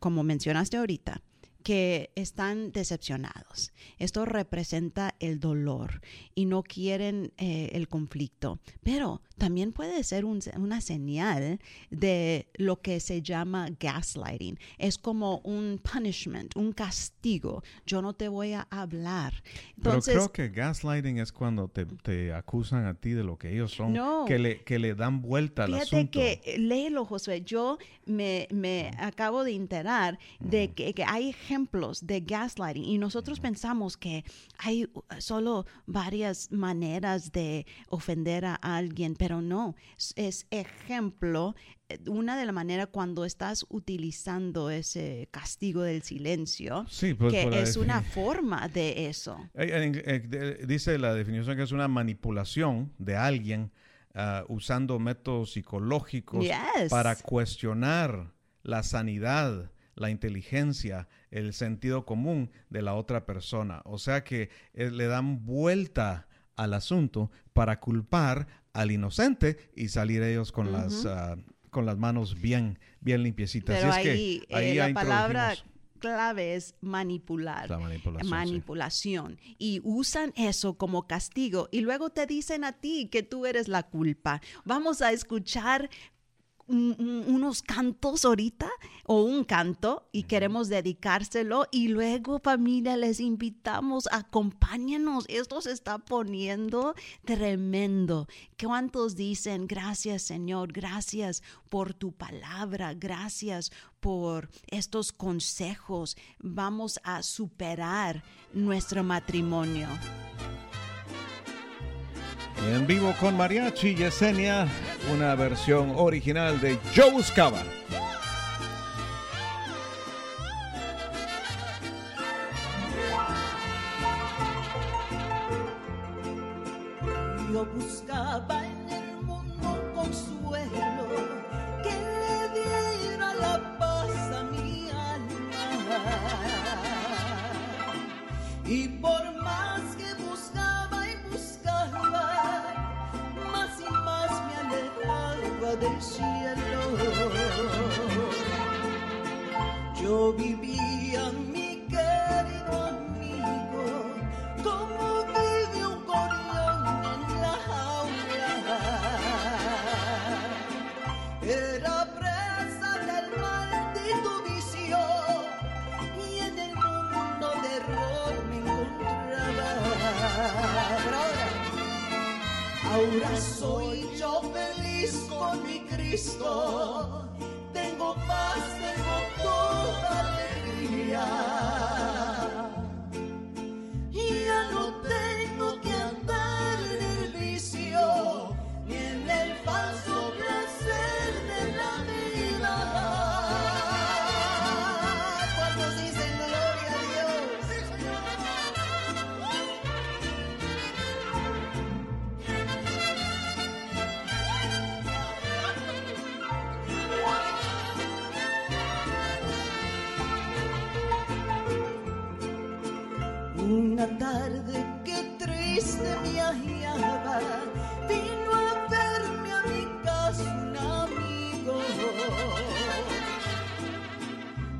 S2: como mencionaste ahorita, que están decepcionados. Esto representa el dolor y no quieren eh, el conflicto. Pero también puede ser un- una señal de lo que se llama gaslighting. Es como un punishment, un castigo. Yo no te voy a hablar. Entonces,
S3: Pero creo que gaslighting es cuando te, te acusan a ti de lo que ellos son,
S2: No.
S3: que, le, que le dan vuelta al
S2: Fíjate
S3: asunto.
S2: que, eh, léelo, Josué, yo me, me acabo de enterar de que, que hay ejemplos de gaslighting y nosotros pensamos que hay uh, solo varias maneras de ofender a alguien, pero no, es, ejemplo, eh, una de las maneras cuando estás utilizando ese castigo del silencio,
S3: Sí, pues,
S2: que
S3: la
S2: es una forma de eso.
S3: Eh, dice la definición que es una manipulación de alguien ah, usando métodos psicológicos
S2: Yes.
S3: para cuestionar la sanidad, la inteligencia, el sentido común de la otra persona. O sea que eh, le dan vuelta al asunto para culpar al inocente y salir ellos con las ah, con las manos bien bien limpiecitas.
S2: Pero
S3: Y es que
S2: ahí, eh,
S3: ahí
S2: la palabra clave es manipular.
S3: la manipulación. sí.
S2: manipulación y usan eso como castigo y luego te dicen a ti que tú eres la culpa. Vamos a escuchar
S4: unos cantos ahorita o un canto y queremos dedicárselo y luego familia les invitamos, acompáñenos, esto se está poniendo tremendo. ¿Cuántos dicen gracias Señor, gracias por tu palabra, gracias por estos consejos, vamos a superar nuestro matrimonio?
S3: En vivo con Mariachi Yesenia, una versión original de Yo Buscaba.
S2: Yo buscaba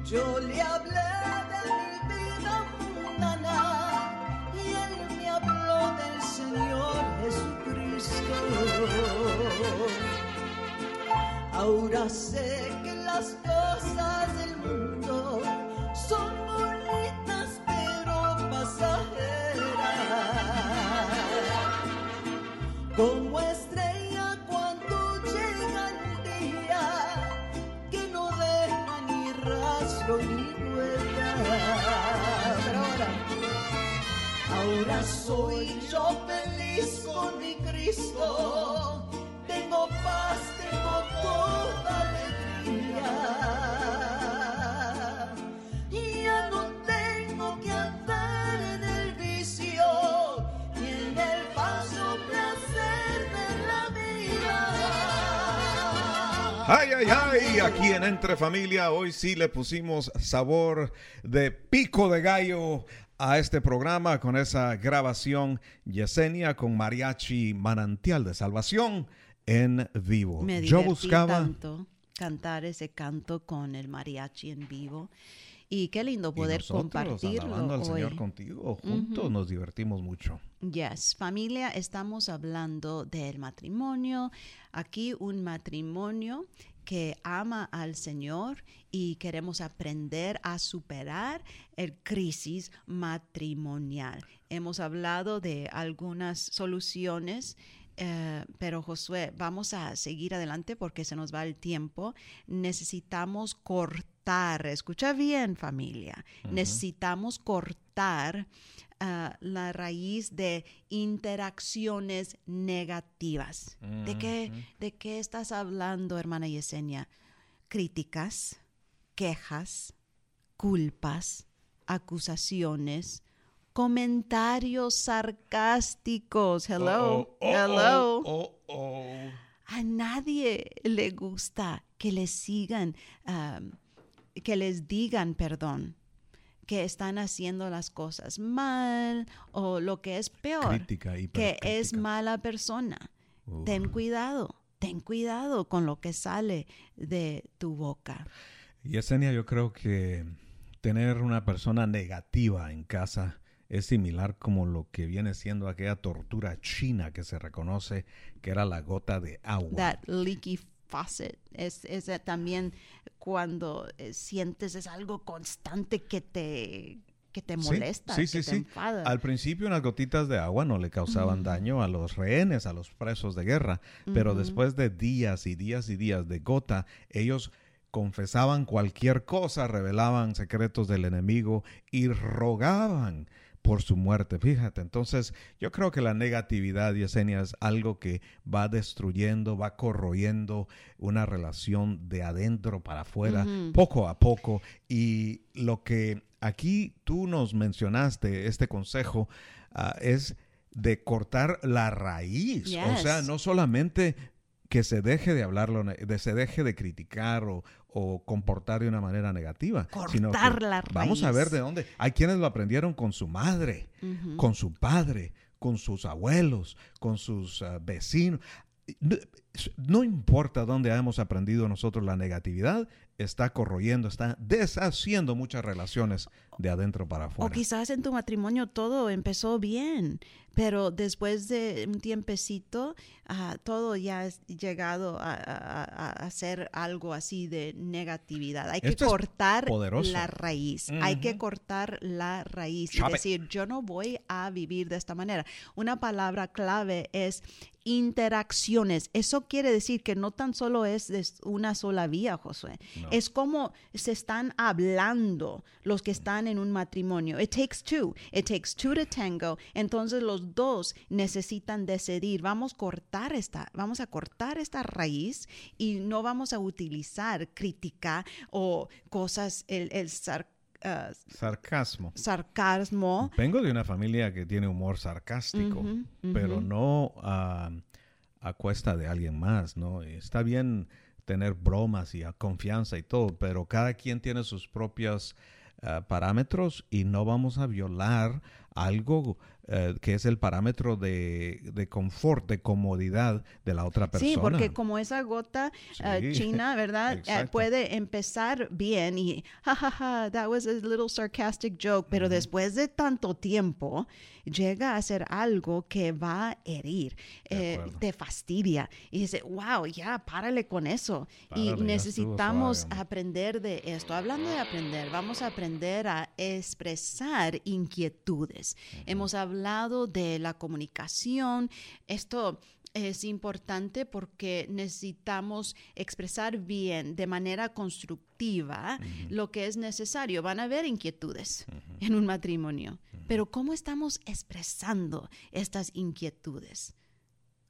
S2: Yo le hablé de mi vida mundana y él me habló del Señor Jesucristo. Ahora sé Tengo paz, tengo toda alegría. Ya no tengo que andar en el vicio ni en el falso placer de la vida.
S3: Ay, ay, ay, aquí en Entre Familia hoy sí le pusimos sabor de pico de gallo a este programa con esa grabación Yesenia con mariachi manantial de salvación en vivo.
S4: Me
S3: Yo buscaba
S4: tanto cantar ese canto con el mariachi en vivo. Y qué lindo
S3: y
S4: poder
S3: nosotros,
S4: compartirlo
S3: alabando al
S4: hoy.
S3: Señor contigo, juntos nos divertimos mucho.
S4: Yes, familia, estamos hablando del matrimonio. Aquí un matrimonio que ama al Señor y queremos aprender a superar el crisis matrimonial. Hemos hablado de algunas soluciones. eh, pero Josué, vamos a seguir adelante porque se nos va el tiempo. Necesitamos cortar, escucha bien familia, necesitamos cortar ah, la raíz de interacciones negativas. ¿De, qué, ¿De qué estás hablando, hermana Yesenia? Críticas, quejas, culpas, acusaciones, comentarios sarcásticos. Hello,
S3: Oh, oh,
S4: hello.
S3: oh.
S4: A nadie le gusta que les sigan, um, que les digan, perdón, que están haciendo las cosas mal o lo que es peor,
S3: Crítica,
S4: que es mala persona. Ten cuidado, ten cuidado con lo que sale de tu boca.
S3: Yesenia, yo creo que tener una persona negativa en casa es similar como lo que viene siendo aquella tortura china que se reconoce que era la gota de agua.
S4: That leaky
S2: faucet. Es, es también cuando eh, sientes es algo constante que te que te molesta,
S3: sí,
S2: que
S3: sí,
S2: te
S3: sí.
S2: enfada.
S3: Al principio unas gotitas de agua no le causaban daño a los rehenes, a los presos de guerra, pero después de días y días y días de gota, ellos confesaban cualquier cosa, revelaban secretos del enemigo y rogaban por su muerte. Fíjate, entonces yo creo que la negatividad, Yesenia, es algo que va destruyendo, va corroyendo una relación de adentro para afuera, poco a poco. Y lo que aquí tú nos mencionaste, este consejo, ah, es de cortar la raíz. O sea, no solamente que se deje de hablarlo, de se deje de criticar o, o comportar de una manera negativa. sino
S2: Cortar la
S3: Vamos a ver
S2: raíz.
S3: de dónde. Hay quienes lo aprendieron con su madre, con su padre, con sus abuelos, con sus ah, vecinos. No, no importa dónde hemos aprendido nosotros la negatividad, está corroyendo, está deshaciendo muchas relaciones de adentro para
S2: O
S3: afuera.
S2: quizás en tu matrimonio todo empezó bien, pero después de un tiempecito, ah, todo ya ha llegado a, a- ser algo así de negatividad. Hay que
S3: Esto
S2: cortar la raíz. Hay que cortar la raíz y
S3: Chop it.
S2: decir, yo no voy a vivir de esta manera. Una palabra clave es interacciones. Eso quiere decir que no tan solo es de una sola vía, Josué.
S3: No.
S2: Es como se están hablando los que están en un matrimonio. It takes two. It takes two to tango. Entonces los dos necesitan decidir. Vamos a cortar esta, vamos a cortar esta raíz y no vamos a utilizar crítica o cosas, el, el sar- ah,
S3: Sarcasmo.
S2: sarcasmo.
S3: Vengo de una familia que tiene humor sarcástico, pero no a cuesta de alguien más, ¿no? Está bien tener bromas y a confianza y todo, pero cada quien tiene sus propios ah, parámetros y no vamos a violar algo eh, que es el parámetro de, de confort, de comodidad de la otra persona.
S2: Sí, porque como esa gota
S3: Sí,
S2: china, ¿verdad? Eh, puede empezar bien y, jajaja, that was a little sarcastic joke, pero después de tanto tiempo llega a ser algo que va a herir, eh, te fastidia y dice, wow, ya, párale con eso.
S3: Párale,
S2: y necesitamos aprender de esto. Hablando de aprender, vamos a aprender a expresar inquietudes. Hemos hablado de la comunicación. Esto es importante porque necesitamos expresar bien, de manera constructiva, lo que es necesario. Van a haber inquietudes en un matrimonio, pero ¿cómo estamos expresando estas inquietudes?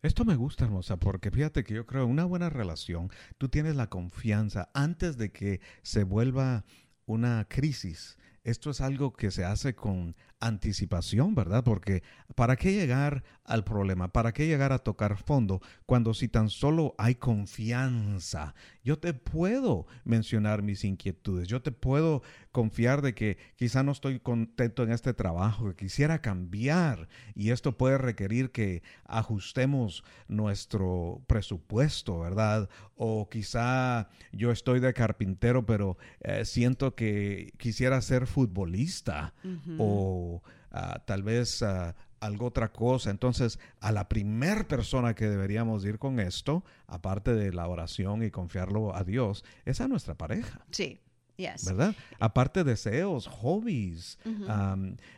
S3: Esto me gusta, hermosa, porque fíjate que yo creo una buena relación, tú tienes la confianza antes de que se vuelva una crisis. Esto es algo que se hace con anticipación, ¿verdad? Porque ¿para qué llegar al problema? ¿Para qué llegar a tocar fondo cuando si tan solo hay confianza? Yo te puedo mencionar mis inquietudes, yo te puedo confiar de que quizá no estoy contento en este trabajo, que quisiera cambiar y esto puede requerir que ajustemos nuestro presupuesto, ¿verdad? O quizá yo estoy de carpintero, pero eh, siento que quisiera ser futbolista o ah, tal vez ah, algo otra cosa. Entonces, a la primer persona que deberíamos ir con esto, aparte de la oración y confiarlo a Dios, es a nuestra pareja.
S2: Sí, yes.
S3: ¿verdad? Aparte deseos, hobbies.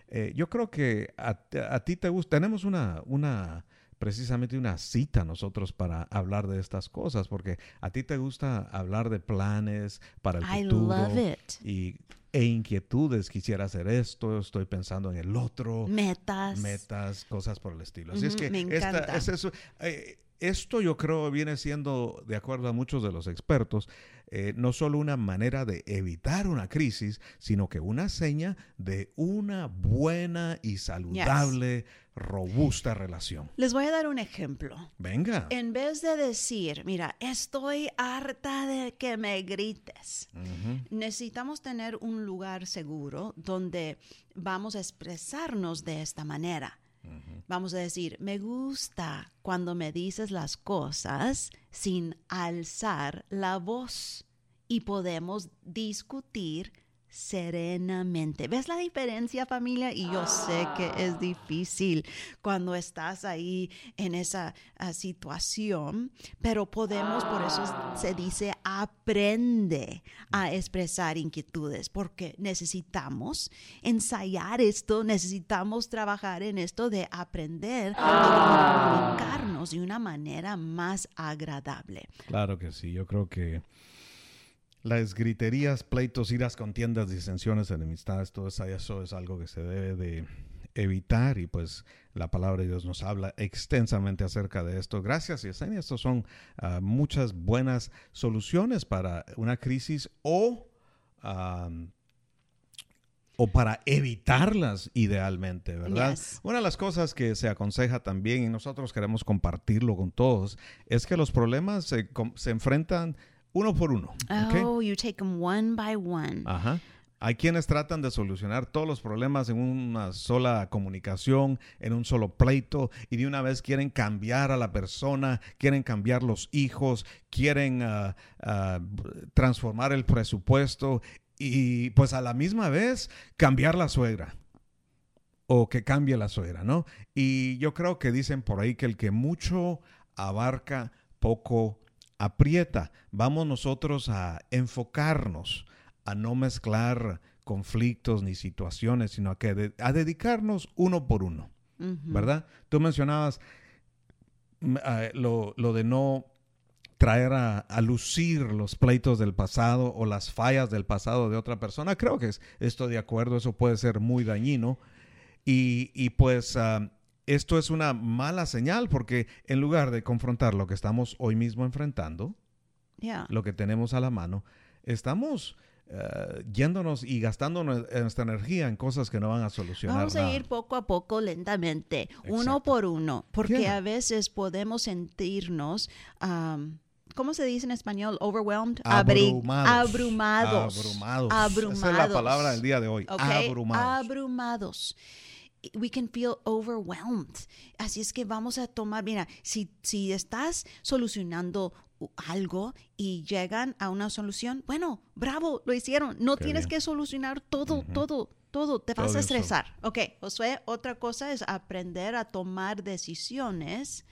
S3: Eh, yo creo que a, a ti te gusta. Tenemos una, una, precisamente una cita nosotros para hablar de estas cosas, porque a ti te gusta hablar de planes para el
S2: I
S3: futuro
S2: love it.
S3: y e inquietudes. Quisiera hacer esto, estoy pensando en el otro
S2: Metas.
S3: metas, cosas por el estilo. Así es que
S2: me
S3: esta- es eso. Eh, esto yo creo viene siendo, de acuerdo a muchos de los expertos, eh, no solo una manera de evitar una crisis, sino que una seña de una buena y saludable, robusta relación.
S2: Les voy a dar un ejemplo.
S3: Venga.
S2: En vez de decir, mira, estoy harta de que me grites, necesitamos tener un lugar seguro donde vamos a expresarnos de esta manera. Vamos a decir, me gusta cuando me dices las cosas sin alzar la voz y podemos discutir serenamente. ¿Ves la diferencia, familia? Y yo sé que es difícil cuando estás ahí en esa ah, situación, pero podemos, por eso se dice, aprende a expresar inquietudes, porque necesitamos ensayar esto, necesitamos trabajar en esto de aprender a comunicarnos de una manera más agradable.
S3: Claro que sí, yo creo que las griterías, pleitos, iras, contiendas, disensiones, enemistades, todo eso es algo que se debe de evitar y pues la palabra de Dios nos habla extensamente acerca de esto. Gracias, Yesenia. Estas son ah, muchas buenas soluciones para una crisis o, o para evitarlas idealmente, ¿verdad? Una de las cosas que se aconseja también y nosotros queremos compartirlo con todos es que los problemas se, se enfrentan uno por uno.
S2: Oh, you take them one by one.
S3: Ajá. Hay quienes tratan de solucionar todos los problemas en una sola comunicación, en un solo pleito, y de una vez quieren cambiar a la persona, quieren cambiar los hijos, quieren ah, ah, transformar el presupuesto y pues a la misma vez cambiar la suegra o que cambie la suegra, ¿no? Y yo creo que dicen por ahí que el que mucho abarca, poco aprieta. Vamos nosotros a enfocarnos, a no mezclar conflictos ni situaciones, sino a, que a dedicarnos uno por uno, ¿verdad? Tú mencionabas mm, lo, de no traer a, lucir los pleitos del pasado o las fallas del pasado de otra persona. Creo que estoy de acuerdo, eso puede ser muy dañino. Y, pues ah, esto es una mala señal porque en lugar de confrontar lo que estamos hoy mismo enfrentando, lo que tenemos a la mano, estamos eh, yéndonos y gastando nuestra energía en cosas que no van a solucionar.
S2: Vamos a ir poco a poco, lentamente, uno por uno, porque a veces podemos sentirnos... ¿cómo se dice en español? Overwhelmed.
S3: Abrumados.
S2: Abrumados.
S3: Abrumados. Esa es la palabra del día de hoy. Abrumados.
S2: Abrumados we can feel overwhelmed. Así es que vamos a tomar, mira, si, si estás solucionando algo y llegan a una solución, bueno, bravo, lo hicieron. No tienes que solucionar todo, todo, todo. Te vas a estresar. Ok, Josué, otra cosa es aprender a tomar decisiones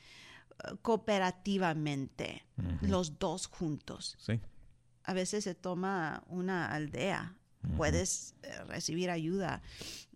S2: eh, cooperativamente, los dos juntos.
S3: Sí.
S2: A veces se toma una aldea. Puedes eh, recibir ayuda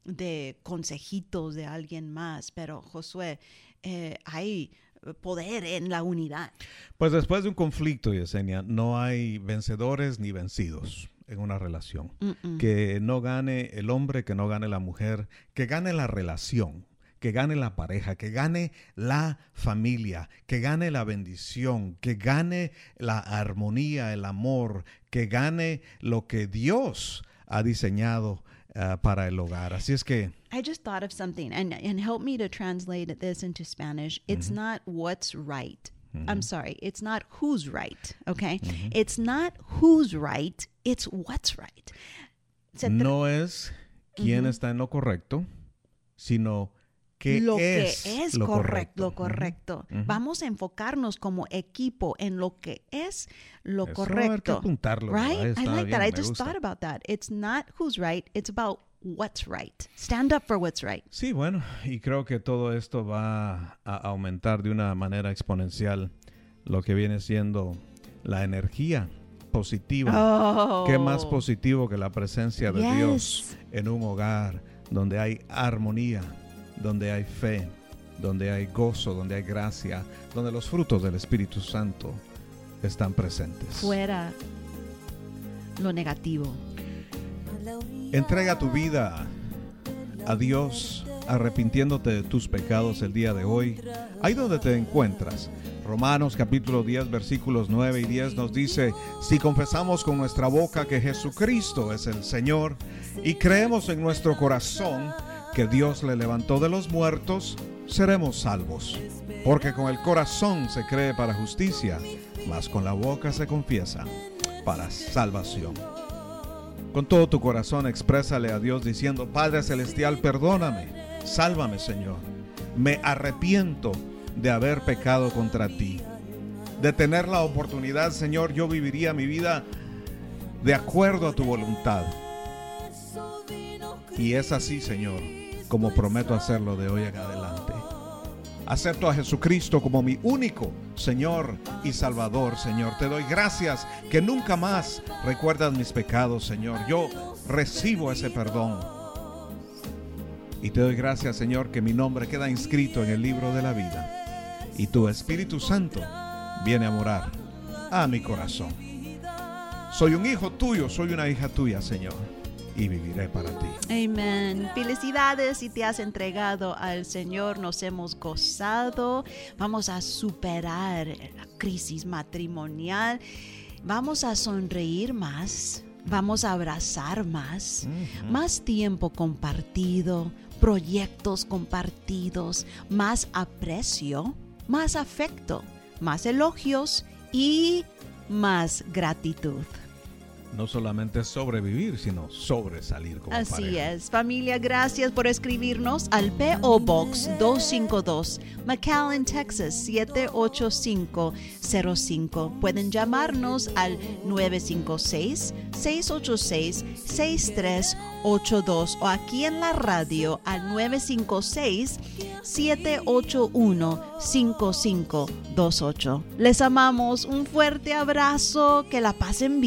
S2: de consejitos de alguien más, pero Josué, eh, hay poder en la unidad.
S3: Pues después de un conflicto, Yesenia, no hay vencedores ni vencidos en una relación. Que no gane el hombre, que no gane la mujer, que gane la relación que gane la pareja, que gane la familia, que gane la bendición, que gane la armonía, el amor, que gane lo que Dios ha diseñado uh, para el hogar. Así es que.
S2: I just thought of something, and and help me to translate this into Spanish. It's not what's right. I'm sorry, it's not who's right. Okay, it's not who's right. It's what's right.
S3: no es quién está en lo correcto, sino lo que es lo correcto.
S2: Lo correcto. Vamos a enfocarnos como equipo en lo que es lo correcto. Hay
S3: que apuntarlo.
S2: Right? I like that. I just thought about that. It's not who's right, it's about what's right. Stand up for what's right.
S3: Sí, bueno, y creo que todo esto va a aumentar de una manera exponencial lo que viene siendo la energía positiva.
S2: Oh.
S3: ¿Qué más positivo que la presencia de Dios en un hogar donde hay armonía, donde hay fe, donde hay gozo, donde hay gracia, donde los frutos del Espíritu Santo están presentes.
S2: Fuera lo negativo.
S3: Entrega tu vida a Dios arrepintiéndote de tus pecados el día de hoy, ahí donde te encuentras. Romanos capítulo 10 versículos 9 y 10 nos dice, si confesamos con nuestra boca que Jesucristo es el Señor y creemos en nuestro corazón que Dios le levantó de los muertos, seremos salvos. Porque con el corazón se cree para justicia, mas con la boca se confiesa para salvación. Con todo tu corazón exprésale a Dios diciendo, Padre Celestial, perdóname, sálvame Señor. Me arrepiento de haber pecado contra ti. De tener la oportunidad, Señor, yo viviría mi vida de acuerdo a tu voluntad Y es así, Señor, como prometo hacerlo de hoy en adelante. Acepto a Jesucristo como mi único Señor y Salvador, Señor. Te doy gracias que nunca más recuerdas mis pecados, Señor. Yo recibo ese perdón. Y te doy gracias, Señor, que mi nombre queda inscrito en el libro de la vida. Y tu Espíritu Santo viene a morar a mi corazón. Soy un hijo tuyo, soy una hija tuya, Señor y viviré para ti.
S2: Amén. Felicidades si te has entregado al Señor, nos hemos gozado, vamos a superar la crisis matrimonial, vamos a sonreír más, vamos a abrazar más, más tiempo compartido, proyectos compartidos, más aprecio, más afecto, más elogios y más gratitud
S3: no solamente sobrevivir, sino sobresalir como
S2: Así es. Familia, gracias por escribirnos al PO Box 252, McAllen, Texas 78505. Pueden llamarnos al 956-686-6382 o aquí en la radio al 956-781-5528. Les amamos. Un fuerte abrazo. Que la pasen bien.